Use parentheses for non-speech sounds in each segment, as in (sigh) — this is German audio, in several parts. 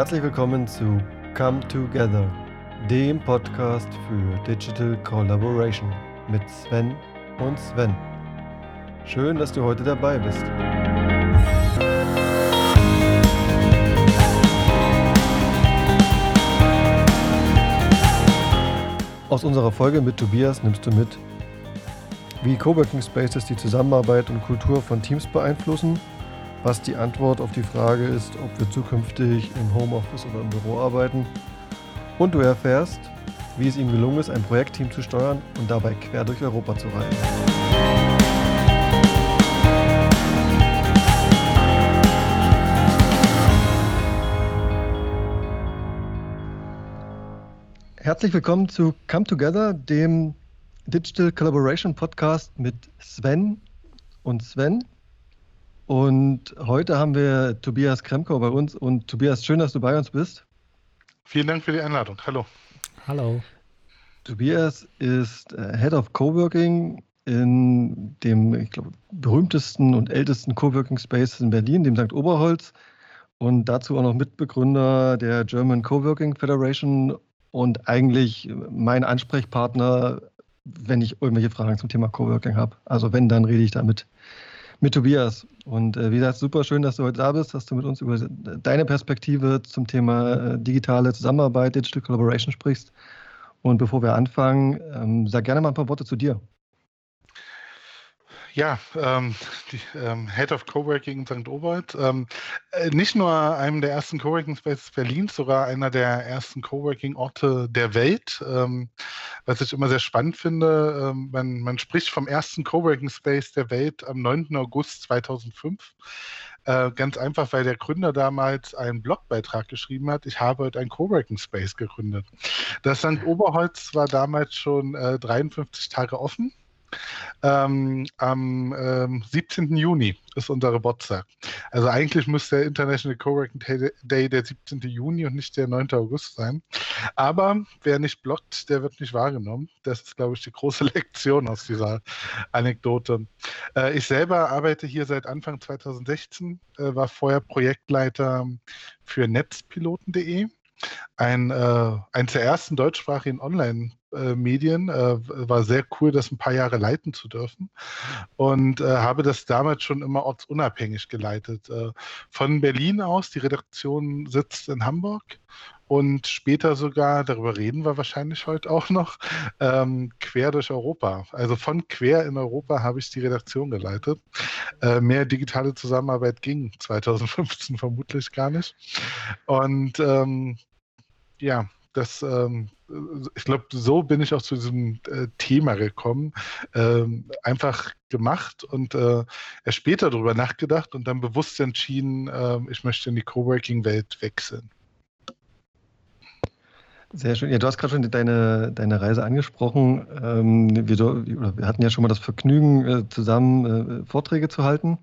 herzlich willkommen zu Come Together, dem Podcast für Digital Collaboration mit Sven und Sven. Schön, dass du heute dabei bist. Aus unserer Folge mit Tobias nimmst du mit, wie Coworking Spaces die Zusammenarbeit und Kultur von Teams beeinflussen, was die Antwort auf die Frage ist, ob wir zukünftig im Homeoffice oder im Büro arbeiten. Und du erfährst, wie es ihm gelungen ist, ein Projektteam zu steuern und dabei quer durch Europa zu reisen. Herzlich willkommen zu Come Together, dem Digital Collaboration Podcast mit Sven und Sven. Und heute haben wir Tobias Kremko bei uns. Und Tobias, schön, dass du bei uns bist. Vielen Dank für die Einladung. Hallo. Hallo. Tobias ist äh, Head of Coworking in dem, ich glaube, berühmtesten und ältesten Coworking Space in Berlin, dem St. Oberholz. Und dazu auch noch Mitbegründer der German Coworking Federation und eigentlich mein Ansprechpartner, wenn ich irgendwelche Fragen zum Thema Coworking habe. Also wenn, dann rede ich da mit, mit Tobias. Und äh, wie gesagt, super schön, dass du heute da bist, dass du mit uns über deine Perspektive zum Thema äh, digitale Zusammenarbeit, Digital Collaboration sprichst. Und bevor wir anfangen, ähm, sag gerne mal ein paar Worte zu dir. Ja, ähm, die, ähm, Head of Coworking in St. Oberth. Ähm, äh, nicht nur einem der ersten Coworking Spaces Berlins, sogar einer der ersten Coworking-Orte der Welt. Ähm, was ich immer sehr spannend finde, ähm, man, man spricht vom ersten Coworking Space der Welt am 9. August 2005. Äh, ganz einfach, weil der Gründer damals einen Blogbeitrag geschrieben hat, ich habe heute ein Coworking Space gegründet. Das St. Oberholz war damals schon äh, 53 Tage offen ähm, am ähm, 17. Juni ist unser Geburtstag. Also eigentlich müsste der International Coworking Day der 17. Juni und nicht der 9. August sein. Aber wer nicht blockt, der wird nicht wahrgenommen. Das ist, glaube ich, die große (laughs) Lektion aus dieser Anekdote. Äh, ich selber arbeite hier seit Anfang 2016, äh, war vorher Projektleiter für netzpiloten.de ein, äh, eins der ersten deutschsprachigen Online-Medien. Äh, war sehr cool, das ein paar Jahre leiten zu dürfen. Und äh, habe das damals schon immer ortsunabhängig geleitet. Äh, von Berlin aus, die Redaktion sitzt in Hamburg und später sogar, darüber reden wir wahrscheinlich heute auch noch, ähm, quer durch Europa. Also von quer in Europa habe ich die Redaktion geleitet. Äh, mehr digitale Zusammenarbeit ging (laughs) 2015 vermutlich gar nicht. Und ähm, ja, das, ähm, ich glaube, so bin ich auch zu diesem äh, Thema gekommen. Ähm, einfach gemacht und äh, erst später darüber nachgedacht und dann bewusst entschieden, äh, ich möchte in die Coworking-Welt wechseln. Sehr schön. Ja, du hast gerade schon deine, deine Reise angesprochen. Ähm, wir, wir, hatten ja schon mal das Vergnügen, äh, zusammen äh, Vorträge zu halten.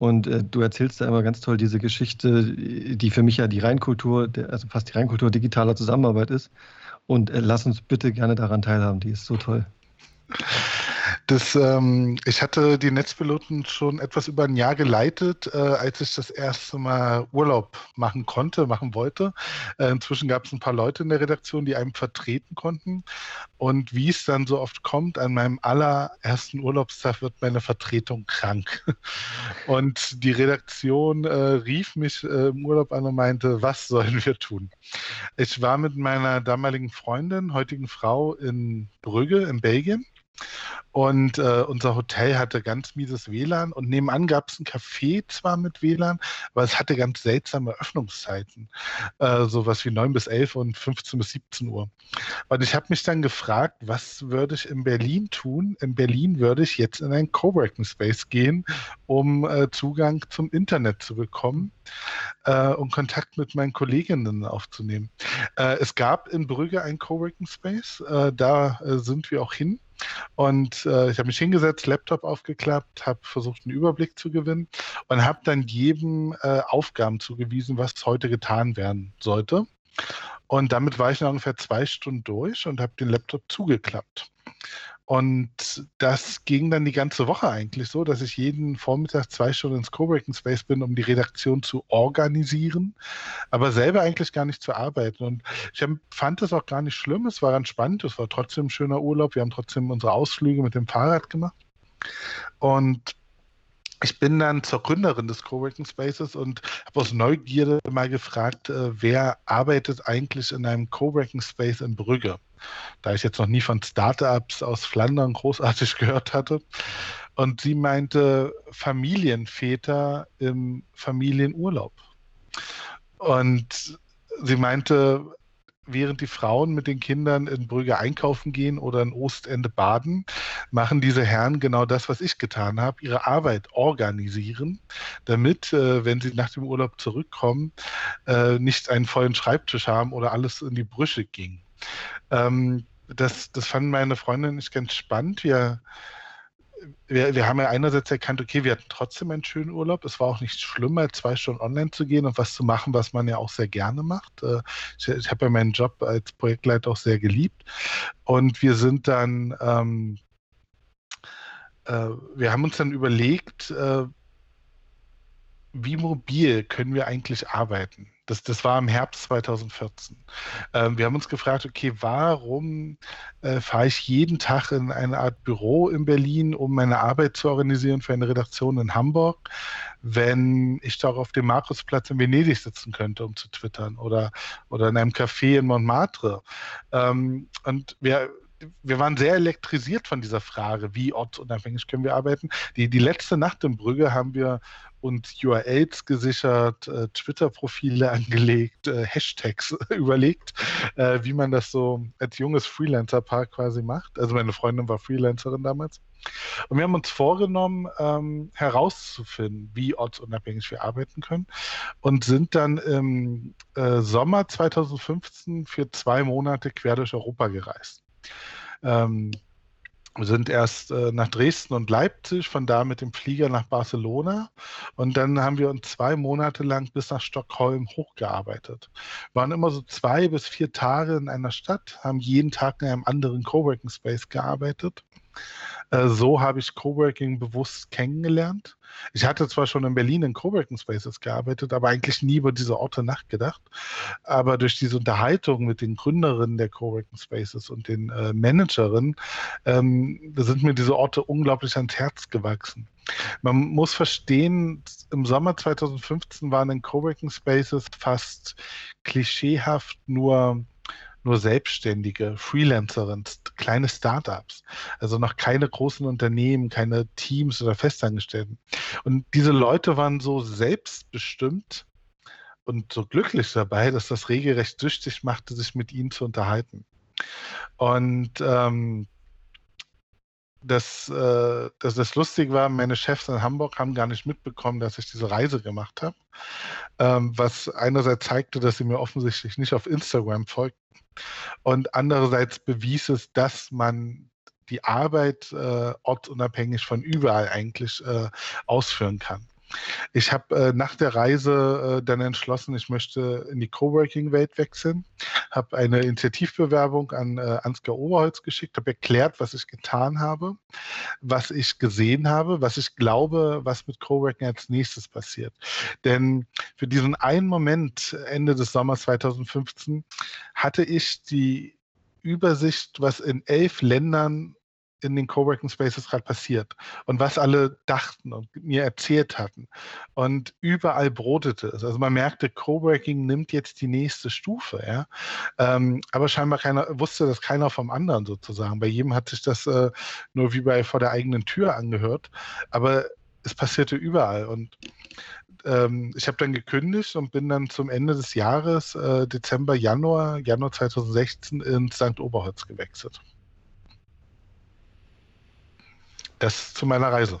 Und äh, du erzählst da immer ganz toll diese Geschichte, die für mich ja die Reinkultur, also fast die Reinkultur digitaler Zusammenarbeit ist. Und äh, lass uns bitte gerne daran teilhaben, die ist so toll. Das, ähm, ich hatte die Netzpiloten schon etwas über ein Jahr geleitet, äh, als ich das erste Mal Urlaub machen konnte, machen wollte. Äh, inzwischen gab es ein paar Leute in der Redaktion, die einem vertreten konnten. Und wie es dann so oft kommt, an meinem allerersten Urlaubstag wird meine Vertretung krank. (laughs) Und die Redaktion äh, rief mich äh, im Urlaub an und meinte, was sollen wir tun? Ich war mit meiner damaligen Freundin, heutigen Frau in Brügge in Belgien und äh, unser Hotel hatte ganz mieses WLAN und nebenan gab es ein Café zwar mit WLAN, aber es hatte ganz seltsame Öffnungszeiten. Äh, sowas wie 9 bis 11 und 15 bis 17 Uhr. Und ich habe mich dann gefragt, was würde ich in Berlin tun? In Berlin würde ich jetzt in einen Coworking Space gehen, um äh, Zugang zum Internet zu bekommen äh, und Kontakt mit meinen Kolleginnen aufzunehmen. Äh, es gab in Brügge einen Coworking Space, äh, da äh, sind wir auch hin. Und äh, ich habe mich hingesetzt, Laptop aufgeklappt, habe versucht, einen Überblick zu gewinnen und habe dann jedem äh, Aufgaben zugewiesen, was heute getan werden sollte. Und damit war ich nach ungefähr zwei Stunden durch und habe den Laptop zugeklappt. Und das ging dann die ganze Woche eigentlich so, dass ich jeden Vormittag zwei Stunden ins Coworking Space bin, um die Redaktion zu organisieren, aber selber eigentlich gar nicht zu arbeiten. Und ich fand das auch gar nicht schlimm. Es war entspannt. Es war trotzdem ein schöner Urlaub. Wir haben trotzdem unsere Ausflüge mit dem Fahrrad gemacht. Und ich bin dann zur Gründerin des Coworking Spaces und habe aus Neugierde mal gefragt, äh, wer arbeitet eigentlich in einem Coworking Space in Brügge? Da ich jetzt noch nie von Startups aus Flandern großartig (laughs) gehört hatte. Und sie meinte Familienväter im Familienurlaub. Und sie meinte, während die Frauen mit den Kindern in Brügge einkaufen gehen oder in Ostende baden, machen diese Herren genau das, was ich getan habe, ihre Arbeit organisieren, damit, äh, wenn sie nach dem Urlaub zurückkommen, äh, nicht einen vollen Schreibtisch haben oder alles in die Brüche ging. Ähm, das, das fanden meine Freundin nicht ganz spannend. Wir wir, wir, haben ja einerseits erkannt, okay, wir hatten trotzdem einen schönen Urlaub. Es war auch nicht schlimmer, zwei Stunden online zu gehen und was zu machen, was man ja auch sehr gerne macht. Äh, ich, ich habe ja meinen Job als Projektleiter auch sehr geliebt. Und wir sind dann, ähm, äh, wir haben uns dann überlegt, äh, wie mobil können wir eigentlich arbeiten? Das, das war im Herbst 2014. Ähm, wir haben uns gefragt, okay, warum äh, fahre ich jeden Tag in eine Art Büro in Berlin, um meine Arbeit zu organisieren für eine Redaktion in Hamburg, wenn ich doch auf dem Markusplatz in Venedig sitzen könnte, um zu twittern oder, oder in einem Café in Montmartre. Ähm, und wir, wir waren sehr elektrisiert von dieser Frage, wie ortsunabhängig können wir arbeiten. Die, die letzte Nacht in Brügge haben wir und URLs gesichert, äh, Twitter-Profile (laughs) angelegt, äh, Hashtags (laughs) überlegt, äh, wie man das so als junges Freelancer-Paar quasi macht. Also meine Freundin war Freelancerin damals. Und wir haben uns vorgenommen, ähm, herauszufinden, wie ortsunabhängig wir arbeiten können und sind dann im äh, Sommer 2015 für zwei Monate quer durch Europa gereist. Ähm, wir sind erst äh, nach Dresden und Leipzig, von da mit dem Flieger nach Barcelona und dann haben wir uns zwei Monate lang bis nach Stockholm hochgearbeitet. Wir waren immer so zwei bis vier Tage in einer Stadt, haben jeden Tag in einem anderen Coworking Space gearbeitet äh, so habe ich Coworking bewusst kennengelernt. Ich hatte zwar schon in Berlin in Coworking Spaces gearbeitet, aber eigentlich nie über diese Orte nachgedacht. Aber durch diese Unterhaltung mit den Gründerinnen der Coworking Spaces und den äh, Managerinnen ähm, sind mir diese Orte unglaublich ans Herz gewachsen. Man muss verstehen, im Sommer 2015 waren in Coworking Spaces fast klischeehaft nur nur Selbstständige, Freelancerinnen, kleine Startups, also noch keine großen Unternehmen, keine Teams oder Festangestellten. Und diese Leute waren so selbstbestimmt und so glücklich dabei, dass das regelrecht süchtig machte, sich mit ihnen zu unterhalten. Und ähm, das, äh, das, das lustig war, meine Chefs in Hamburg haben gar nicht mitbekommen, dass ich diese Reise gemacht habe. Ähm, was einerseits zeigte, dass sie mir offensichtlich nicht auf Instagram folgten und andererseits bewies es, dass man die Arbeit äh, ortsunabhängig von überall eigentlich äh, ausführen kann. Ich habe äh, nach der Reise äh, dann entschlossen, ich möchte in die Coworking-Welt wechseln, habe eine Initiativbewerbung an äh, Ansgar Oberholz geschickt, habe erklärt, was ich getan habe, was ich gesehen habe, was ich glaube, was mit Coworking als nächstes passiert. Denn für diesen einen Moment, Ende des Sommers 2015, hatte ich die Übersicht, was in elf Ländern in den Coworking Spaces gerade passiert und was alle dachten und mir erzählt hatten. Und überall brotete es. Also man merkte, Coworking nimmt jetzt die nächste Stufe. Ja? Ähm, aber scheinbar keiner, wusste das keiner vom anderen sozusagen. Bei jedem hat sich das äh, nur wie bei vor der eigenen Tür angehört. Aber es passierte überall. Und ähm, ich habe dann gekündigt und bin dann zum Ende des Jahres, äh, Dezember, Januar, Januar 2016 ins St. Oberholz gewechselt. Das zu meiner Reise.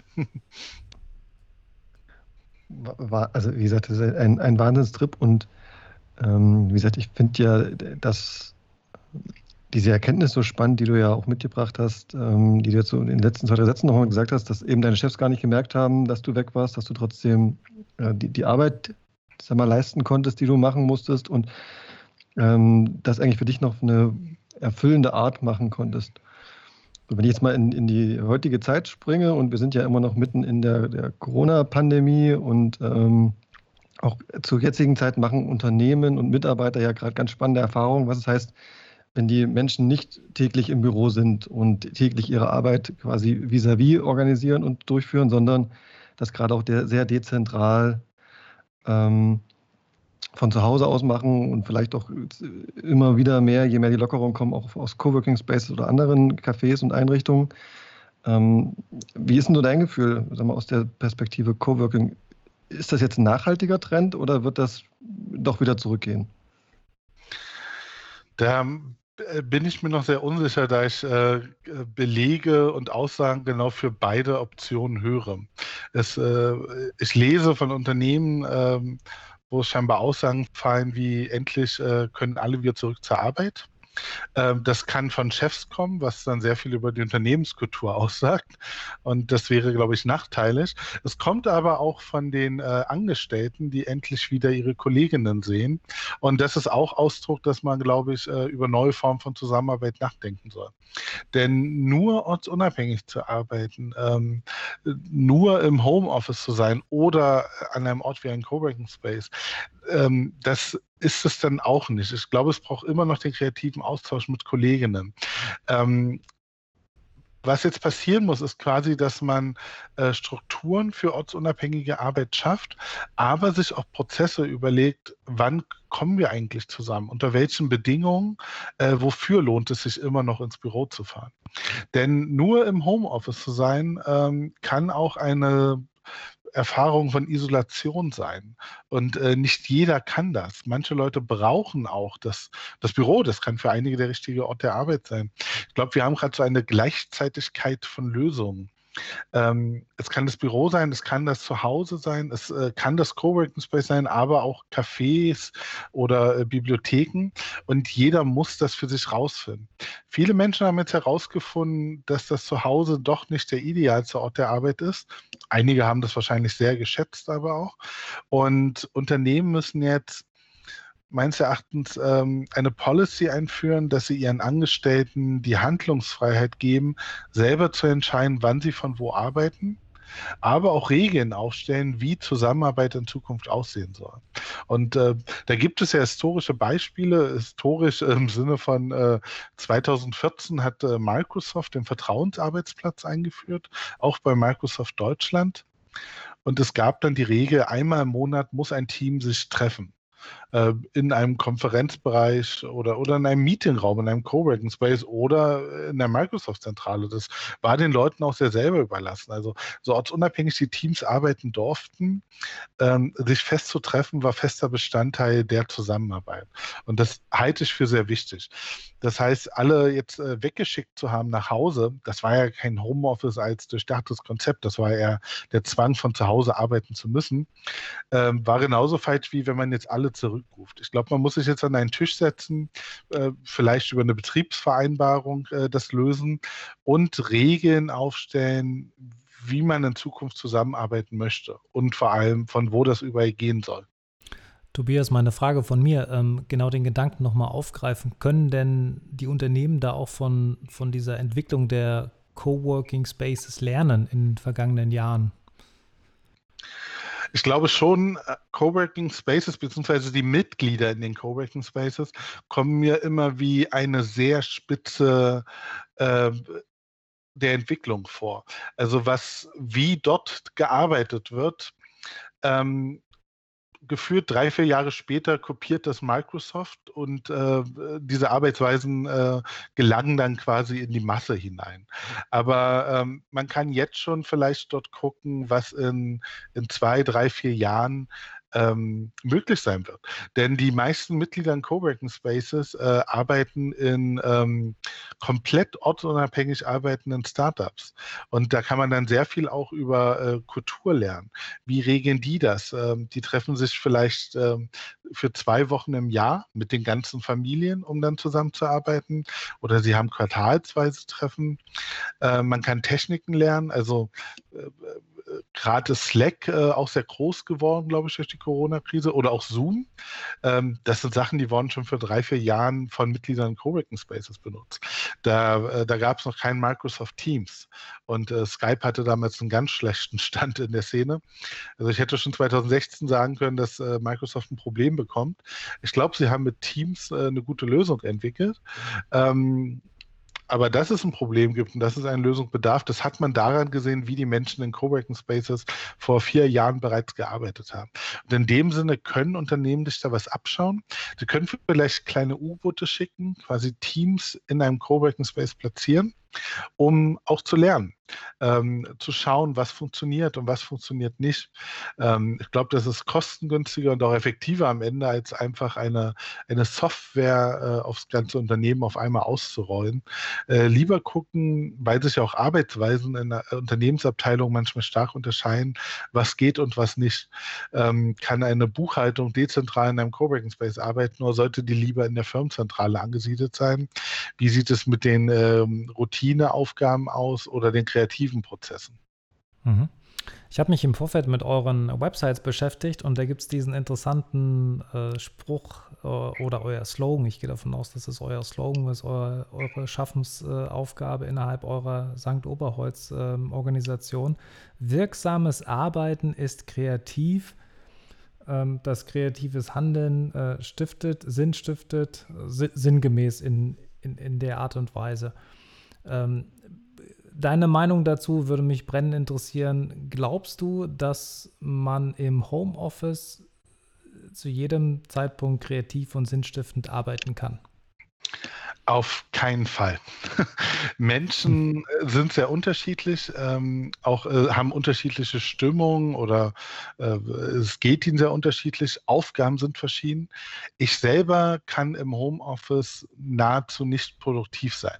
War, also wie gesagt, das ist ein, ein Wahnsinnstrip und ähm, wie gesagt, ich finde ja, dass diese Erkenntnis so spannend, die du ja auch mitgebracht hast, ähm, die du jetzt so in den letzten zwei, drei Sätzen nochmal gesagt hast, dass eben deine Chefs gar nicht gemerkt haben, dass du weg warst, dass du trotzdem äh, die, die Arbeit sag mal, leisten konntest, die du machen musstest und ähm, das eigentlich für dich noch eine erfüllende Art machen konntest. Wenn ich jetzt mal in, in, die heutige Zeit springe und wir sind ja immer noch mitten in der, der Corona-Pandemie und ähm, auch zur jetzigen Zeit machen Unternehmen und Mitarbeiter ja gerade ganz spannende Erfahrungen, was es heißt, wenn die Menschen nicht täglich im Büro sind und täglich ihre Arbeit quasi vis-à-vis -vis organisieren und durchführen, sondern das gerade auch der, sehr dezentral ähm, von zu Hause aus machen und vielleicht auch immer wieder mehr, je mehr die Lockerungen kommen, auch aus Coworking Spaces oder anderen Cafés und Einrichtungen. Ähm, wie ist denn so dein Gefühl, sag mal, aus der Perspektive Coworking? Ist das jetzt ein nachhaltiger Trend oder wird das doch wieder zurückgehen? Da äh, bin ich mir noch sehr unsicher, da ich äh, Belege und Aussagen genau für beide Optionen höre. Es, äh, ich lese von Unternehmen, ähm, wo scheinbar Aussagen fallen wie endlich äh, können alle wieder zurück zur Arbeit. Ähm, das kann von Chefs kommen, was dann sehr viel über die Unternehmenskultur (laughs) aussagt. Und das wäre, glaube ich, nachteilig. Es kommt aber auch von den äh, Angestellten, die endlich wieder ihre Kolleginnen sehen. Und das ist auch Ausdruck, dass man, glaube ich, äh, über neue Formen von Zusammenarbeit nachdenken soll. Denn nur ortsunabhängig zu arbeiten, ähm, nur im Homeoffice zu sein oder an einem Ort wie ein Coworking Space, ähm, das ist es dann auch nicht. Ich glaube, es braucht immer noch den kreativen Austausch mit Kolleginnen. Ähm, was jetzt passieren muss, ist quasi, dass man äh, Strukturen für ortsunabhängige Arbeit schafft, aber sich auch Prozesse überlegt, wann kommen wir eigentlich zusammen, unter welchen Bedingungen, äh, wofür lohnt es sich immer noch ins Büro zu fahren. Denn nur im Homeoffice zu sein, ähm, kann auch eine Erfahrung von Isolation sein. Und äh, nicht jeder kann das. Manche Leute brauchen auch das, das Büro. Das kann für einige der richtige Ort der Arbeit sein. Ich glaube, wir haben gerade so eine Gleichzeitigkeit von Lösungen. Ähm, es kann das Büro sein, es kann das Zuhause sein, es äh, kann das Coworking Space sein, aber auch Cafés oder äh, Bibliotheken. Und jeder muss das für sich rausfinden. Viele Menschen haben jetzt herausgefunden, dass das Zuhause doch nicht der idealste Ort der Arbeit ist. Einige haben das wahrscheinlich sehr geschätzt, aber auch. Und Unternehmen müssen jetzt meines Erachtens ähm, eine Policy einführen, dass sie ihren Angestellten die Handlungsfreiheit geben, selber zu entscheiden, wann sie von wo arbeiten, aber auch Regeln aufstellen, wie Zusammenarbeit in Zukunft aussehen soll. Und äh, da gibt es ja historische Beispiele. Historisch (laughs) im Sinne von äh, 2014 hat äh, Microsoft den Vertrauensarbeitsplatz eingeführt, auch bei Microsoft Deutschland. Und es gab dann die Regel, einmal im Monat muss ein Team sich treffen äh, in einem Konferenzbereich oder, oder in einem Meetingraum, in einem Coworking Space oder in der Microsoft-Zentrale. Das war den Leuten auch sehr selber überlassen. Also so ortsunabhängig die Teams arbeiten durften, ähm, sich festzutreffen, war fester Bestandteil der Zusammenarbeit. Und das halte ich für sehr wichtig. Das heißt, alle jetzt äh, weggeschickt zu haben nach Hause, das war ja kein Homeoffice als durchdachtes Konzept, das war eher der Zwang, von zu Hause arbeiten zu müssen, ähm, war genauso falsch, wie wenn man jetzt alle zurückruft. Ich glaube, man muss sich jetzt an einen Tisch setzen, äh, vielleicht über eine Betriebsvereinbarung äh, das lösen und Regeln aufstellen, wie man in Zukunft zusammenarbeiten möchte und vor allem, von wo das überall gehen soll. Tobias, meine Frage von mir, ähm, genau den Gedanken nochmal aufgreifen. Können denn die Unternehmen da auch von, von dieser Entwicklung der Coworking Spaces lernen in den vergangenen Jahren? Ich glaube schon, äh, Coworking Spaces beziehungsweise die Mitglieder in den Coworking Spaces kommen mir immer wie eine sehr spitze äh, der Entwicklung vor. Also was, wie dort gearbeitet wird, ähm, geführt drei, vier Jahre später kopiert das Microsoft und äh, diese Arbeitsweisen äh, gelangen dann quasi in die Masse hinein. Aber ähm, man kann jetzt schon vielleicht dort gucken, was in, in zwei, drei, vier Jahren ähm, möglich sein wird. Denn die meisten Mitglieder in Coworking Spaces äh, arbeiten in ähm, komplett ortsunabhängig arbeitenden Startups. Und da kann man dann sehr viel auch über äh, Kultur lernen. Wie regeln die das? Ähm, die treffen sich vielleicht ähm, für zwei Wochen im Jahr mit den ganzen Familien, um dann zusammenzuarbeiten. Oder sie haben quartalsweise Treffen. Äh, man kann Techniken lernen. Also äh, gerade Slack äh, auch sehr groß geworden, glaube ich, durch die Corona-Krise oder auch Zoom. Ähm, das sind Sachen, die wurden schon für drei, vier Jahren von Mitgliedern in Coworking Spaces benutzt. Da, äh, da gab es noch kein Microsoft Teams und äh, Skype hatte damals einen ganz schlechten Stand in der Szene. Also ich hätte schon 2016 sagen können, dass äh, Microsoft ein Problem bekommt. Ich glaube, sie haben mit Teams äh, eine gute Lösung entwickelt. Ähm, aber dass es ein Problem gibt und dass es eine Lösung bedarf, das hat man daran gesehen, wie die Menschen in Coworking Spaces vor vier Jahren bereits gearbeitet haben. Und in dem Sinne können Unternehmen sich da was abschauen. Sie können vielleicht kleine U-Boote schicken, quasi Teams in einem Coworking Space platzieren um auch zu lernen, ähm, zu schauen, was funktioniert und was funktioniert nicht. Ähm, ich glaube, das ist kostengünstiger und auch effektiver am Ende, als einfach eine, eine Software äh, aufs ganze Unternehmen auf einmal auszurollen. Äh, lieber gucken, weil sich auch Arbeitsweisen in der Unternehmensabteilung manchmal stark unterscheiden, was geht und was nicht. Ähm, kann eine Buchhaltung dezentral in einem Coworking Space arbeiten oder sollte die lieber in der Firmenzentrale angesiedelt sein? Wie sieht es mit den ähm, Routinen Routineaufgaben aus oder den kreativen Prozessen. Mhm. Ich habe mich im Vorfeld mit euren Websites beschäftigt und da gibt es diesen interessanten äh, Spruch äh, oder euer Slogan. Ich gehe davon aus, dass es euer Slogan ist, euer, eure Schaffensaufgabe äh, innerhalb eurer St. Oberholz-Organisation. Ähm, Wirksames Arbeiten ist kreativ. Ähm, das kreatives Handeln äh, stiftet, Sinn stiftet, sinngemäß in, in, in der Art und Weise. Ähm, deine Meinung dazu würde mich brennend interessieren. Glaubst du, dass man im Homeoffice zu jedem Zeitpunkt kreativ und sinnstiftend arbeiten kann? Auf keinen Fall. (laughs) Menschen sind sehr unterschiedlich, ähm, auch äh, haben unterschiedliche Stimmungen oder äh, es geht ihnen sehr unterschiedlich. Aufgaben sind verschieden. Ich selber kann im Homeoffice nahezu nicht produktiv sein.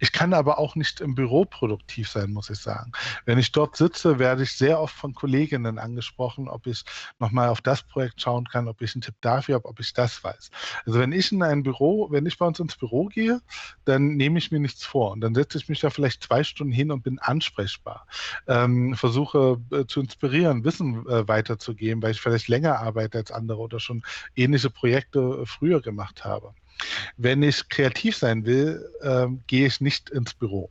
Ich kann aber auch nicht im Büro produktiv sein, muss ich sagen. Wenn ich dort sitze, werde ich sehr oft von Kolleginnen angesprochen, ob ich nochmal auf das Projekt schauen kann, ob ich einen Tipp dafür habe, ob ich das weiß. Also wenn ich in ein Büro, wenn ich bei uns ins Büro gehe, dann nehme ich mir nichts vor und dann setze ich mich da vielleicht zwei Stunden hin und bin ansprechbar. Ähm, versuche äh, zu inspirieren, Wissen äh, weiterzugeben, weil ich vielleicht länger arbeite als andere oder schon ähnliche Projekte äh, früher gemacht habe. Wenn ich kreativ sein will, ähm, gehe ich nicht ins Büro.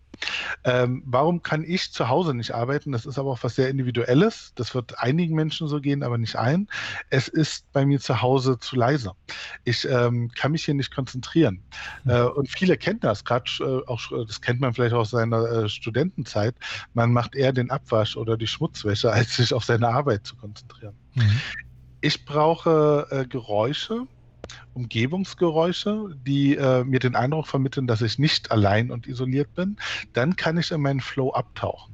Ähm, warum kann ich zu Hause nicht arbeiten? Das ist aber auch was sehr Individuelles. Das wird einigen Menschen so gehen, aber nicht allen. Es ist bei mir zu Hause zu leise. Ich ähm, kann mich hier nicht konzentrieren. Mhm. Äh, und viele kennen das, gerade äh, auch, das kennt man vielleicht aus seiner äh, Studentenzeit. Man macht eher den Abwasch oder die Schmutzwäsche, (laughs) als sich auf seine Arbeit zu konzentrieren. Mhm. Ich brauche äh, Geräusche, Umgebungsgeräusche, die äh, mir den Eindruck vermitteln, dass ich nicht allein und isoliert bin, dann kann ich in meinen Flow abtauchen.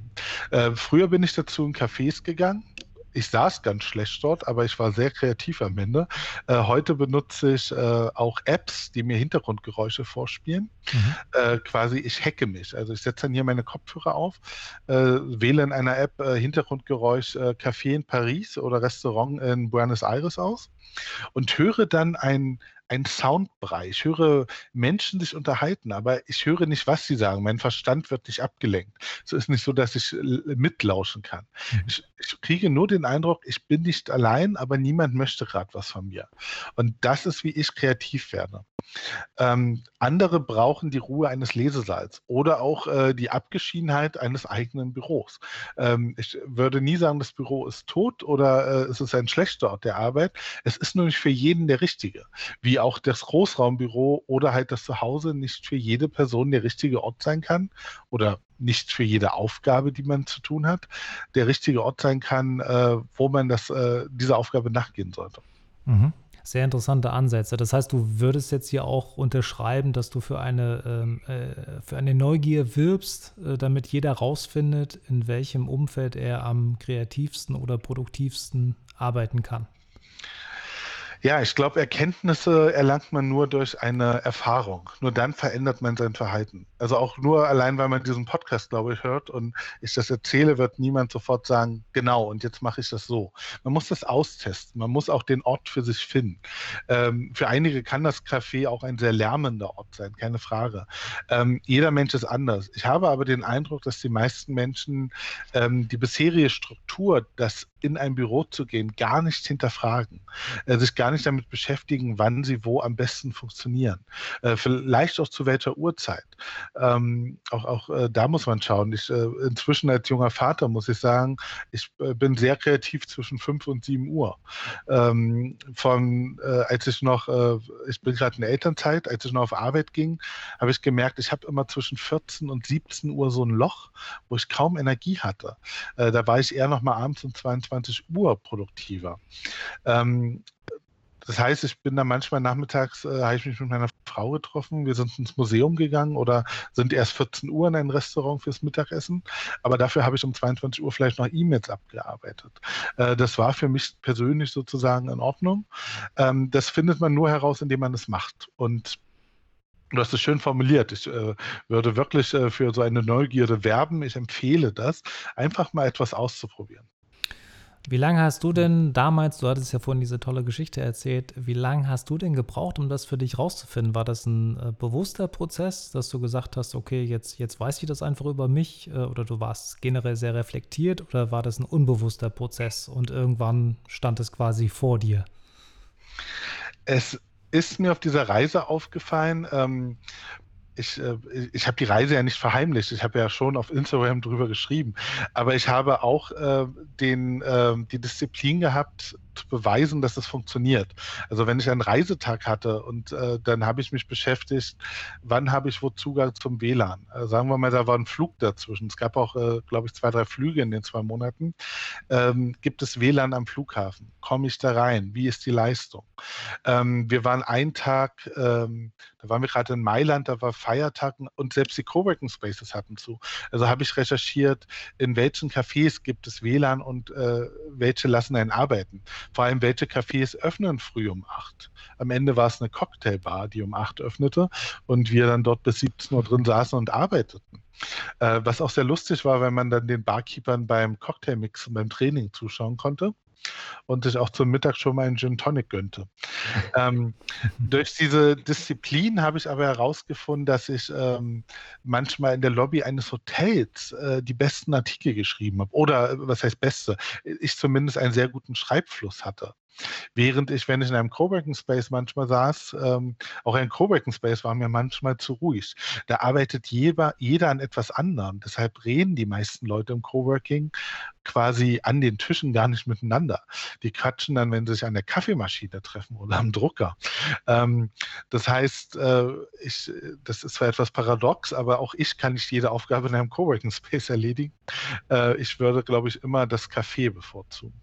Äh, früher bin ich dazu in Cafés gegangen. Ich saß ganz schlecht dort, aber ich war sehr kreativ am Ende. Äh, heute benutze ich äh, auch Apps, die mir Hintergrundgeräusche vorspielen. Mhm. Äh, quasi, ich hacke mich. Also ich setze dann hier meine Kopfhörer auf, äh, wähle in einer App Hintergrundgeräusch Café in Paris oder Restaurant in Buenos Aires aus und höre dann ein, ein Soundbrei. Ich höre Menschen sich unterhalten, aber ich höre nicht, was sie sagen. Mein Verstand wird nicht abgelenkt. Es ist nicht so, dass ich mitlauschen kann. Mhm. Ich, ich, kriege nur den Eindruck, ich bin nicht allein, aber niemand möchte gerade was von mir. Und das ist, wie ich kreativ werde. Ähm, andere brauchen die Ruhe eines Lesesaals oder auch äh, die Abgeschiedenheit eines eigenen Büros. Ähm, ich würde nie sagen, das Büro ist tot oder äh, es ist ein schlechter Ort der Arbeit. Es ist nur nicht für jeden der richtige. Wie auch das Großraumbüro oder halt das Zuhause nicht für jede Person der richtige Ort sein kann oder nicht für jede Aufgabe, die man zu tun hat, der richtige Ort sein kann, äh, wo man das, äh, dieser Aufgabe nachgehen sollte. Mhm. Sehr interessante Ansätze. Das heißt, du würdest jetzt hier auch unterschreiben, dass du für eine, ähm, äh, für eine Neugier wirbst, äh, damit jeder rausfindet, in welchem Umfeld er am kreativsten oder produktivsten arbeiten kann. Ja, ich glaube, Erkenntnisse erlangt man nur durch eine Erfahrung. Nur dann verändert man sein Verhalten. Also auch nur allein, weil man diesen Podcast, glaube ich, hört und ich das erzähle, wird niemand sofort sagen, genau, und jetzt mache ich das so. Man muss das austesten. Man muss auch den Ort für sich finden. Ähm, für einige kann das Café auch ein sehr lärmender Ort sein, keine Frage. Ähm, jeder Mensch ist anders. Ich habe aber den Eindruck, dass die meisten Menschen ähm, die bisherige Struktur, das in ein Büro zu gehen, gar nicht hinterfragen, äh, sich gar nicht damit beschäftigen, wann sie wo am besten funktionieren. Äh, vielleicht auch zu welcher Uhrzeit. Ähm, auch auch äh, da muss man schauen. Ich, äh, inzwischen als junger Vater muss ich sagen, ich äh, bin sehr kreativ zwischen 5 und 7 Uhr. Ähm, von, äh, als ich noch, ich bin gerade in der Elternzeit, als ich noch auf Arbeit ging, habe ich gemerkt, ich habe immer zwischen 14 und 17 Uhr so ein Loch, wo ich kaum Energie hatte. da war ich eher noch mal abends um 22 24 Uhr produktiver. Ähm, das heißt, ich bin da manchmal nachmittags, äh, habe ich mich mit meiner Frau getroffen, wir sind ins Museum gegangen oder sind erst 14 Uhr in ein Restaurant fürs Mittagessen, aber dafür habe ich um 22 Uhr vielleicht noch E-Mails abgearbeitet. Äh, das war für mich persönlich sozusagen in Ordnung. Ähm, das findet man nur heraus, indem man es macht. Und Du hast es schön formuliert. Ich äh, würde wirklich äh, für so eine Neugierde werben. Ich empfehle das, einfach mal etwas auszuprobieren. Wie lange hast du denn damals, du hattest ja vorhin diese tolle Geschichte erzählt, wie lange hast du denn gebraucht, um das für dich rauszufinden? War das ein äh, bewusster Prozess, dass du gesagt hast, okay, jetzt, jetzt weiß ich das einfach über mich äh, oder du warst generell sehr reflektiert oder war das ein unbewusster Prozess und irgendwann stand es quasi vor dir? Es ist mir auf dieser Reise aufgefallen, ähm, ich, äh, ich habe die Reise ja nicht verheimlicht. Ich habe ja schon auf Instagram drüber geschrieben. Aber ich habe auch äh, den, äh, die Disziplin gehabt, zu beweisen, dass es funktioniert. Also wenn ich einen Reisetag hatte und äh, dann habe ich mich beschäftigt, wann habe ich wo Zugang zum WLAN? Also sagen wir mal, da war ein Flug dazwischen. Es gab auch, äh, glaube ich, zwei, drei Flüge in den zwei Monaten. Ähm, gibt es WLAN am Flughafen? Komme ich da rein? Wie ist die Leistung? Ähm, wir waren einen Tag, ähm, da waren wir gerade in Mailand, da war Feiertag und selbst die Coworking Spaces hatten zu. Also habe ich recherchiert, in welchen Cafés gibt es WLAN und äh, welche lassen einen arbeiten. Vor allem, welche Cafés öffnen früh um 8? Am Ende war es eine Cocktailbar, die um 8 öffnete und wir dann dort bis 17 Uhr drin saßen und arbeiteten. Äh, was auch sehr lustig war, wenn man dann den Barkeepern beim Cocktailmixen, beim Training zuschauen konnte und sich auch zum Mittag schon mal einen Gin Tonic gönnte. (laughs) ähm, durch diese Disziplin habe ich aber herausgefunden, dass ich ähm, manchmal in der Lobby eines Hotels äh, die besten Artikel geschrieben habe. Oder äh, was heißt beste? Ich zumindest einen sehr guten Schreibfluss hatte. Während ich, wenn ich in einem Coworking Space manchmal saß, ähm, auch ein Coworking Space war mir manchmal zu ruhig. Da arbeitet jeder, jeder an etwas anderem. Deshalb reden die meisten Leute im Coworking quasi an den Tischen gar nicht miteinander. Die quatschen dann, wenn sie sich an der Kaffeemaschine treffen oder am Drucker. Ähm, das heißt, äh, ich, das ist zwar etwas paradox, aber auch ich kann nicht jede Aufgabe in einem Coworking Space erledigen. Äh, ich würde, glaube ich, immer das Café bevorzugen.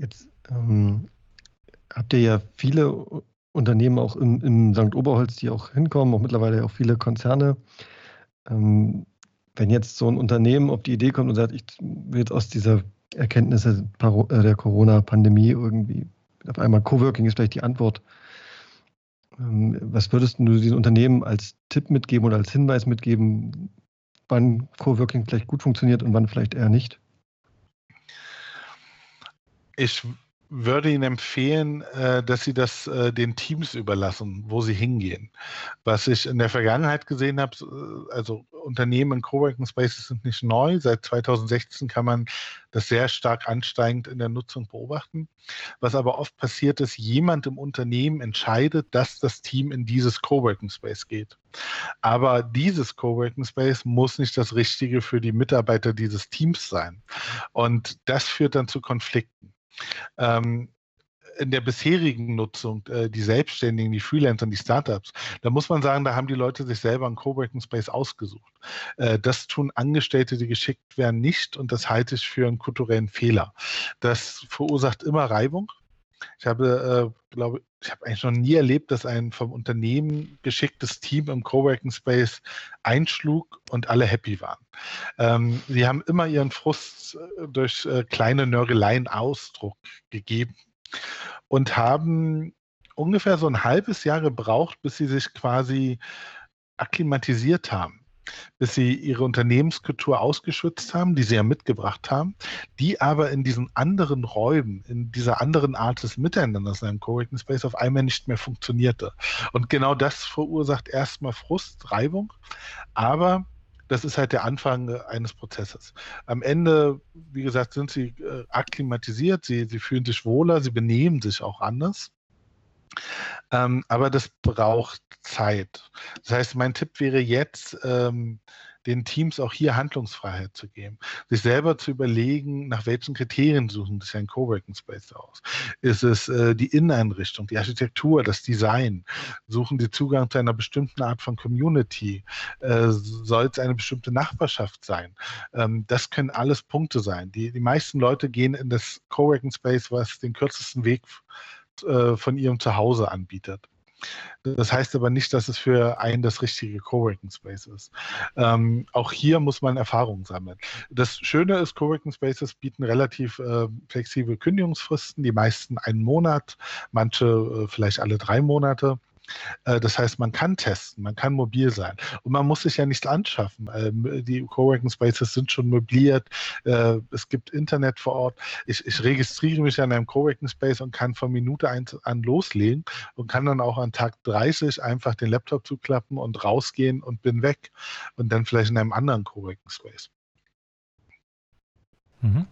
Jetzt ähm, habt ihr ja viele Unternehmen auch in, in St. Oberholz, die auch hinkommen, auch mittlerweile auch viele Konzerne. Ähm, wenn jetzt so ein Unternehmen auf die Idee kommt und sagt, ich will jetzt aus dieser Erkenntnisse äh, der Corona-Pandemie irgendwie auf einmal Coworking ist vielleicht die Antwort. Ähm, was würdest du diesen Unternehmen als Tipp mitgeben oder als Hinweis mitgeben, wann Coworking vielleicht gut funktioniert und wann vielleicht eher nicht? Ich würde Ihnen empfehlen, äh, dass Sie das äh, den Teams überlassen, wo Sie hingehen. Was ich in der Vergangenheit gesehen habe, äh, also Unternehmen in Coworking Spaces sind nicht neu. Seit 2016 kann man das sehr stark ansteigend in der Nutzung beobachten. Was aber oft passiert ist, jemand im Unternehmen entscheidet, dass das Team in dieses Coworking Space geht. Aber dieses Coworking Space muss nicht das Richtige für die Mitarbeiter dieses Teams sein. Und das führt dann zu Konflikten. Ähm, in der bisherigen Nutzung, äh, die Selbstständigen, die Freelancer, die Startups, da muss man sagen, da haben die Leute sich selber einen Coworking Space ausgesucht. Äh, das tun Angestellte, die geschickt werden, nicht und das halte ich für einen kulturellen Fehler. Das verursacht immer Reibung. Ich habe, äh, glaube ich, habe eigentlich noch nie erlebt, dass ein vom Unternehmen geschicktes Team im Coworking Space einschlug und alle happy waren. Ähm, sie haben immer ihren Frust äh, durch äh, kleine Nörgeleien Ausdruck gegeben. und haben ungefähr so ein halbes Jahr gebraucht, bis sie sich quasi akklimatisiert haben bis sie ihre Unternehmenskultur ausgeschützt haben, die sie ja mitgebracht haben, die aber in diesen anderen Räumen, in dieser anderen Art des Miteinanders in einem Coworking Space auf einmal nicht mehr funktionierte. Und genau das verursacht erstmal Frust, Reibung, aber das ist halt der Anfang eines Prozesses. Am Ende, wie gesagt, sind sie äh, akklimatisiert, sie, sie fühlen sich wohler, sie benehmen sich auch anders. Ähm, aber das braucht Zeit. Das heißt, mein Tipp wäre jetzt, ähm, den Teams auch hier Handlungsfreiheit zu geben, sich selber zu überlegen, nach welchen Kriterien suchen sich ein Coworking Space aus. Ist es äh, die Inneneinrichtung, die Architektur, das Design? Suchen die Zugang zu einer bestimmten Art von Community? Äh, Soll es eine bestimmte Nachbarschaft sein? Ähm, das können alles Punkte sein. Die, die meisten Leute gehen in das Coworking Space, was den kürzesten Weg äh, von ihrem Zuhause anbietet. Das heißt aber nicht, dass es für einen das richtige Coworking Space ist. Ähm, auch hier muss man Erfahrungen sammeln. Das Schöne ist, Coworking Spaces bieten relativ äh, flexible Kündigungsfristen, die meisten einen Monat, manche äh, vielleicht alle drei Monate. Äh, das heißt, man kann testen, man kann mobil sein und man muss sich ja nichts anschaffen. Ähm, die Coworking Spaces sind schon möbliert, äh, es gibt Internet vor Ort. Ich, ich registriere mich an einem Coworking Space und kann von Minute 1 an loslegen und kann dann auch an Tag 30 einfach den Laptop zuklappen und rausgehen und bin weg und dann vielleicht in einem anderen Coworking Space. Mhm.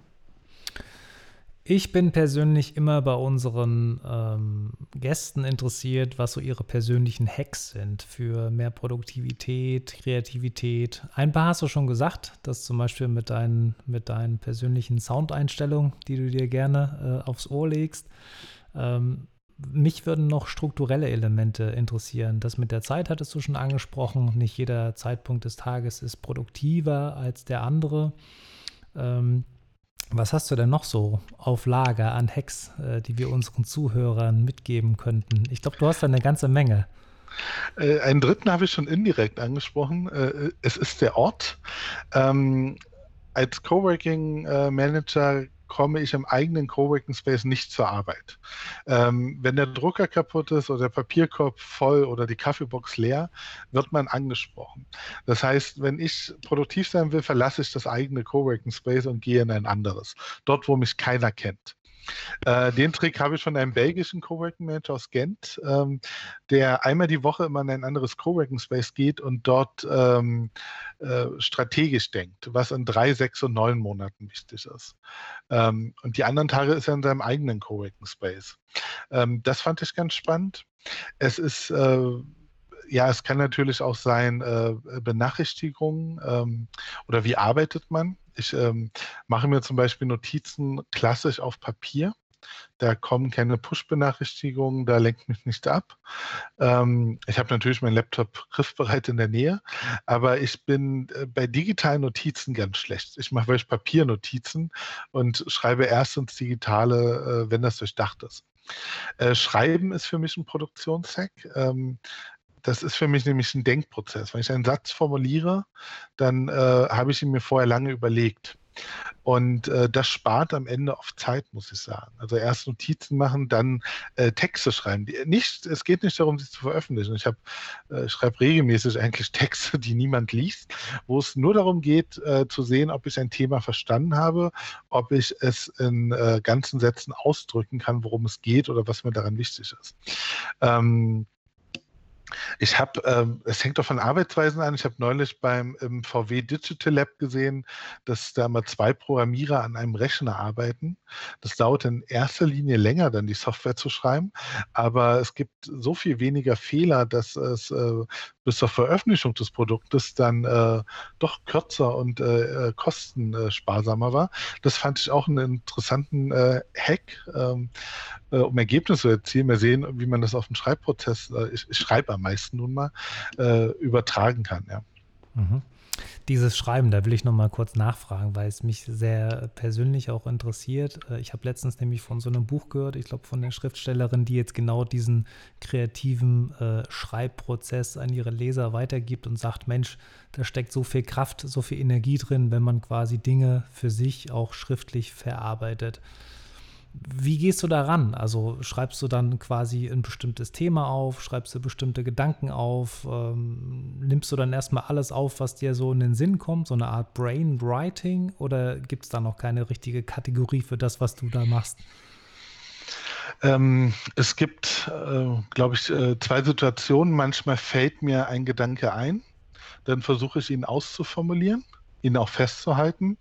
Ich bin persönlich immer bei unseren ähm, Gästen interessiert, was so ihre persönlichen Hacks sind für mehr Produktivität, Kreativität. Ein paar hast du schon gesagt, das zum Beispiel mit deinen, mit deinen persönlichen Soundeinstellungen, die du dir gerne äh, aufs Ohr legst. Ähm, mich würden noch strukturelle Elemente interessieren. Das mit der Zeit hattest du schon angesprochen. Nicht jeder Zeitpunkt des Tages ist produktiver als der andere. Ähm, was hast du denn noch so auf Lager an Hacks, äh, die wir unseren Zuhörern mitgeben könnten? Ich glaube, du hast da eine ganze Menge. Äh, einen dritten habe ich schon indirekt angesprochen. Äh, es ist der Ort. Ähm, als Coworking Manager komme ich im eigenen Coworking Space nicht zur Arbeit. Ähm, wenn der Drucker kaputt ist oder der Papierkorb voll oder die Kaffeebox leer, wird man angesprochen. Das heißt, wenn ich produktiv sein will, verlasse ich das eigene Coworking Space und gehe in ein anderes. Dort, wo mich keiner kennt. Äh, den Trick habe ich von einem belgischen Coworking Manager aus Gent, ähm, der einmal die Woche immer in ein anderes Coworking Space geht und dort ähm, äh, strategisch denkt, was in drei, sechs und neun Monaten wichtig ist. Ähm, und die anderen Tage ist er in seinem eigenen Coworking Space. Ähm, das fand ich ganz spannend. Es ist äh, ja, es kann natürlich auch sein, äh, Benachrichtigungen ähm, oder wie arbeitet man. Ich ähm, mache mir zum Beispiel Notizen klassisch auf Papier. Da kommen keine Push-Benachrichtigungen, da lenkt mich nicht ab. Ähm, ich habe natürlich meinen Laptop (laughs) griffbereit in der Nähe, aber ich bin äh, bei digitalen Notizen ganz schlecht. Ich mache wirklich Papiernotizen und schreibe erst ins Digitale, äh, wenn das durchdacht ist. Äh, Schreiben ist für mich ein Produktionshack. Ähm, das ist für mich nämlich ein Denkprozess. Wenn ich einen Satz formuliere, dann äh, habe ich ihn mir vorher lange überlegt. Und äh, das spart am Ende oft Zeit, muss ich sagen. Also erst Notizen machen, dann äh, Texte schreiben. Die, nicht, es geht nicht darum, sie zu veröffentlichen. Ich, äh, schreibe regelmäßig eigentlich (laughs) Texte, die niemand liest, wo es nur darum geht, äh, zu sehen, ob ich ein Thema verstanden habe, ob ich es in äh, ganzen Sätzen ausdrücken kann, worum es geht oder was mir daran wichtig ist. Ähm, ich habe, ähm, es hängt doch von Arbeitsweisen an. Ich habe neulich beim im VW Digital Lab gesehen, dass da mal zwei Programmierer an einem Rechner arbeiten. Das dauert in erster Linie länger, dann die Software zu schreiben, aber es gibt so viel weniger Fehler, dass es äh, bis zur Veröffentlichung des Produktes dann äh, doch kürzer und äh, äh kostensparsamer war. Das fand ich auch einen interessanten äh, Hack, ähm, äh, um Ergebnisse zu erzielen. Wir sehen, wie man das auf den Schreibprozess, ich, ich schreibe am meisten nun mal, übertragen kann. Ja. Mhm. Dieses Schreiben, da will ich noch mal kurz nachfragen, weil es mich sehr persönlich auch interessiert. Äh, ich habe letztens nämlich von so einem Buch gehört, ich glaube von der Schriftstellerin, die jetzt genau diesen kreativen äh, Schreibprozess an ihre Leser weitergibt und sagt, Mensch, da steckt so viel Kraft, so viel Energie drin, wenn man quasi Dinge für sich auch schriftlich verarbeitet. Wie gehst du daran? Also schreibst du dann quasi ein bestimmtes Thema auf, schreibst du bestimmte Gedanken auf, ähm, nimmst du dann erstmal alles auf, was dir so in den Sinn kommt, so eine Art Brainwriting oder gibt es da noch keine richtige Kategorie für das, was du da machst? Ähm, es gibt, äh, glaube ich, äh, zwei Situationen. Manchmal fällt mir ein Gedanke ein, dann versuche ich ihn auszuformulieren, ihn auch festzuhalten.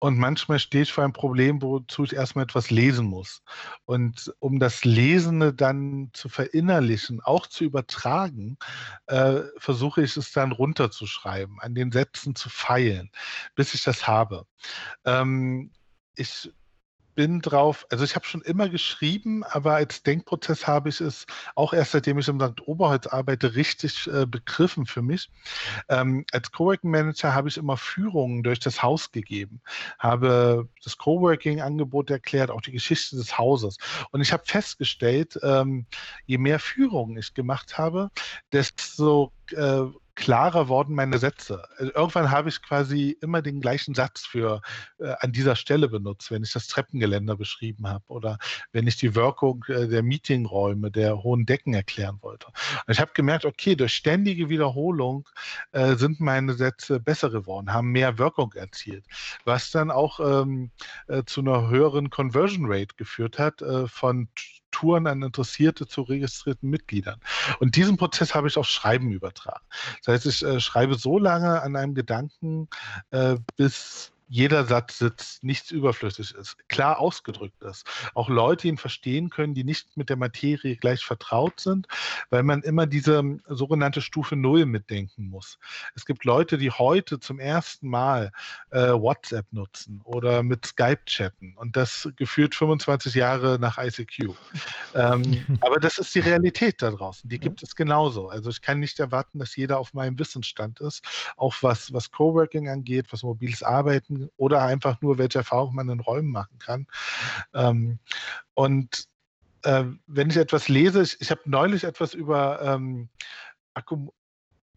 Und manchmal stehe ich vor einem Problem, wozu ich erstmal etwas lesen muss. Und um das Lesende dann zu verinnerlichen, auch zu übertragen, äh, versuche ich es dann runterzuschreiben, an den Sätzen zu feilen, bis ich das habe. Ähm, ich bin drauf, also ich habe schon immer geschrieben, aber als Denkprozess habe ich es auch erst seitdem ich im St. Oberholz arbeite, richtig äh, begriffen für mich. Ähm, als Coworking Manager habe ich immer Führungen durch das Haus gegeben, habe das Coworking-Angebot erklärt, auch die Geschichte des Hauses. Und ich habe festgestellt, ähm, je mehr Führungen ich gemacht habe, desto äh, klarer worden meine Sätze. Also irgendwann habe ich quasi immer den gleichen Satz für äh, an dieser Stelle benutzt, wenn ich das Treppengeländer beschrieben habe oder wenn ich die Wirkung äh, der Meetingräume, der hohen Decken erklären wollte. Und ich habe gemerkt, okay, durch ständige Wiederholung äh, sind meine Sätze besser geworden, haben mehr Wirkung erzielt, was dann auch ähm, äh, zu einer höheren Conversion Rate geführt hat äh, von Touren an Interessierte zu registrierten Mitgliedern. Und diesen Prozess habe ich auf Schreiben übertragen. Das heißt, ich äh, schreibe so lange an einem Gedanken, äh, bis jeder Satz sitzt, nichts überflüssig ist, klar ausgedrückt ist. Auch Leute ihn verstehen können, die nicht mit der Materie gleich vertraut sind, weil man immer diese ähm, sogenannte Stufe Null mitdenken muss. Es gibt Leute, die heute zum ersten Mal äh, WhatsApp nutzen oder mit Skype chatten und das geführt 25 Jahre nach ICQ. (laughs) ähm, aber das ist die Realität da draußen. Die gibt es genauso. Also ich kann nicht erwarten, dass jeder auf meinem Wissensstand ist, auch was, was Coworking angeht, was mobiles Arbeiten oder einfach nur, welche Erfahrung man in Räumen machen kann. Ähm, und äh, wenn ich etwas lese, ich, ich habe neulich etwas über ähm, Akkum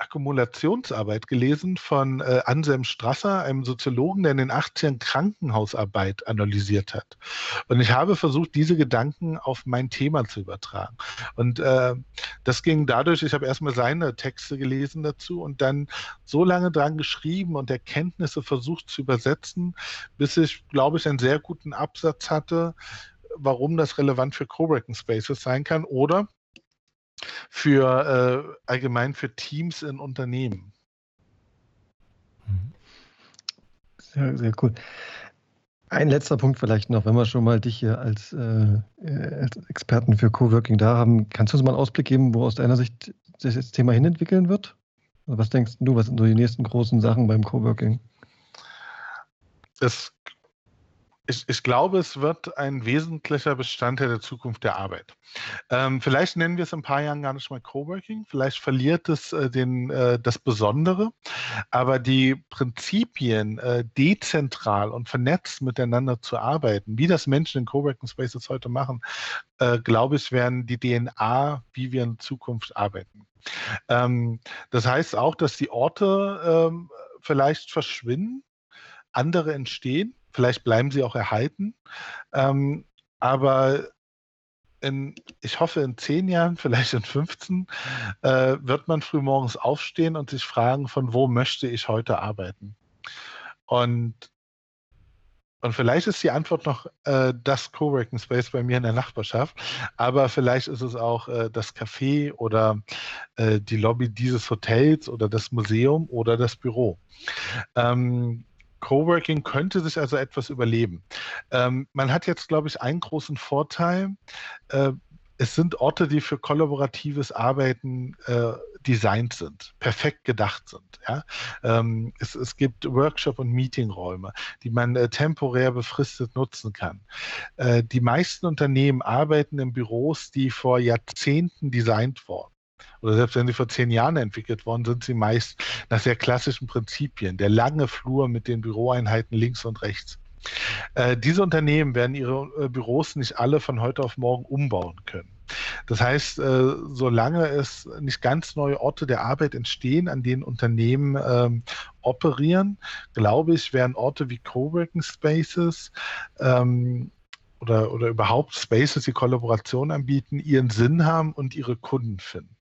Akkumulationsarbeit gelesen von äh, Anselm Strasser, einem Soziologen, der in den 80ern Krankenhausarbeit analysiert hat. Und ich habe versucht, diese Gedanken auf mein Thema zu übertragen. Und äh, das ging dadurch, ich habe erstmal seine Texte gelesen dazu und dann so lange dran geschrieben und Erkenntnisse versucht zu übersetzen, bis ich, glaube ich, einen sehr guten Absatz hatte, warum das relevant für Coworking Spaces sein kann oder für äh, allgemein für Teams in Unternehmen. Sehr, sehr cool. Ein letzter Punkt vielleicht noch, wenn wir schon mal dich hier als, äh, als Experten für Coworking da haben, kannst du uns mal einen Ausblick geben, wo aus deiner Sicht sich das Thema hinentwickeln wird? Was denkst du, was sind so die nächsten großen Sachen beim Coworking? Es ich, ich, glaube, es wird ein wesentlicher Bestandteil der Zukunft der Arbeit. Ähm, vielleicht nennen wir es in ein paar Jahren gar nicht mal Coworking, vielleicht verliert es äh, den, äh, das Besondere, aber die Prinzipien, äh, dezentral und vernetzt miteinander zu arbeiten, wie das Menschen in Coworking Spaces heute machen, äh, glaube ich, werden die DNA, wie wir in Zukunft arbeiten. Ähm, das heißt auch, dass die Orte ähm, vielleicht verschwinden, andere entstehen Vielleicht bleiben sie auch erhalten. Ähm, aber in, ich hoffe, in zehn Jahren, (laughs) vielleicht in 15, äh, wird man frühmorgens aufstehen und sich fragen, von wo möchte ich heute arbeiten? Und, und vielleicht ist die Antwort noch äh, das Coworking Space bei mir in der Nachbarschaft, aber vielleicht ist es auch äh, das Café oder äh, die Lobby dieses Hotels oder das Museum oder das Büro. Ähm, Coworking könnte sich also etwas überleben. Ähm, man hat jetzt, glaube ich, einen großen Vorteil. Äh, es sind Orte, die für kollaboratives Arbeiten äh, designt sind, perfekt gedacht sind. Ja? Ähm, es, es, gibt Workshop- und Meetingräume, die man äh, temporär befristet nutzen kann. Äh, die meisten Unternehmen arbeiten in Büros, die vor Jahrzehnten designt wurden oder selbst wenn sie vor zehn Jahren entwickelt worden sind, sie meist nach sehr klassischen Prinzipien. Der lange Flur mit den Büroeinheiten links und rechts. Äh, diese Unternehmen werden ihre äh, Büros nicht alle von heute auf morgen umbauen können. Das heißt, äh, solange es nicht ganz neue Orte der Arbeit entstehen, an denen Unternehmen ähm, operieren, glaube ich, werden Orte wie Coworking Spaces ähm, oder, oder überhaupt Spaces, die Kollaboration anbieten, ihren Sinn haben und ihre Kunden finden.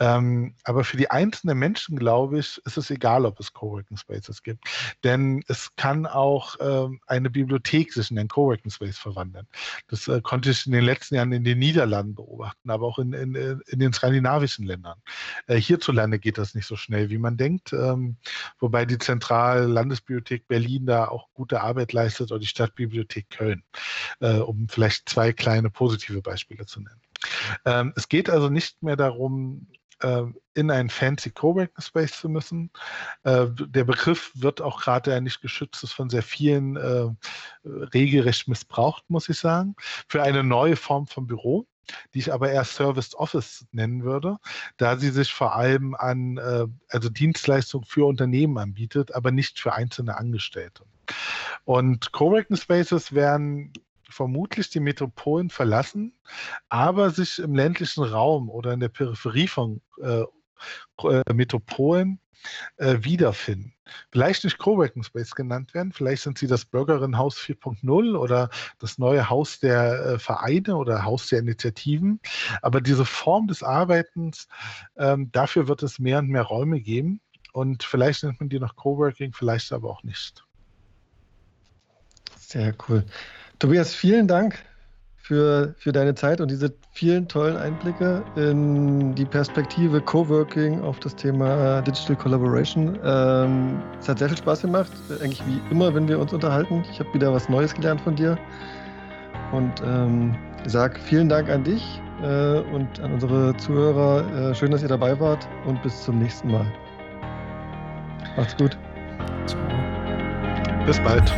Ähm, aber für die einzelnen Menschen, glaube ich, ist es egal, ob es Coworking Spaces gibt. Denn es kann auch ähm, eine Bibliothek sich in einen Coworking Space verwandeln. Das äh, konnte ich in den letzten Jahren in den Niederlanden beobachten, aber auch in, in, in den skandinavischen Ländern. Äh, hierzulande geht das nicht so schnell, wie man denkt, ähm, wobei die Zentrale Landesbibliothek Berlin da auch gute Arbeit leistet oder die Stadtbibliothek Köln, äh, um vielleicht zwei kleine positive Beispiele zu nennen. Ähm, es geht also nicht mehr darum, in einen fancy Coworking Space zu müssen. Äh, der Begriff wird auch gerade ja nicht geschützt, ist von sehr vielen äh, regelrecht missbraucht, muss ich sagen, für eine neue Form von Büro die ich aber eher Service Office nennen würde, da sie sich vor allem an äh, also Dienstleistungen für Unternehmen anbietet, aber nicht für einzelne Angestellte. Und Coworking Spaces werden vermutlich die Metropolen verlassen, aber sich im ländlichen Raum oder in der Peripherie von äh, äh, Metropolen äh, wiederfinden. Vielleicht nicht Coworking Space genannt werden, vielleicht sind sie das Bürgerinnenhaus 4.0 oder das neue Haus der äh, Vereine oder Haus der Initiativen. Aber diese Form des Arbeitens, ähm, dafür wird es mehr und mehr Räume geben. Und vielleicht nennt man die noch Coworking, vielleicht aber auch nicht. Sehr cool. Tobias, vielen Dank für, für deine Zeit und diese vielen tollen Einblicke in die Perspektive Coworking auf das Thema Digital Collaboration. Ähm, es hat sehr viel Spaß gemacht, eigentlich wie immer, wenn wir uns unterhalten. Ich habe wieder was Neues gelernt von dir und ähm, sage vielen Dank an dich äh, und an unsere Zuhörer. Äh, schön, dass ihr dabei wart und bis zum nächsten Mal. Macht's gut. Bis bald.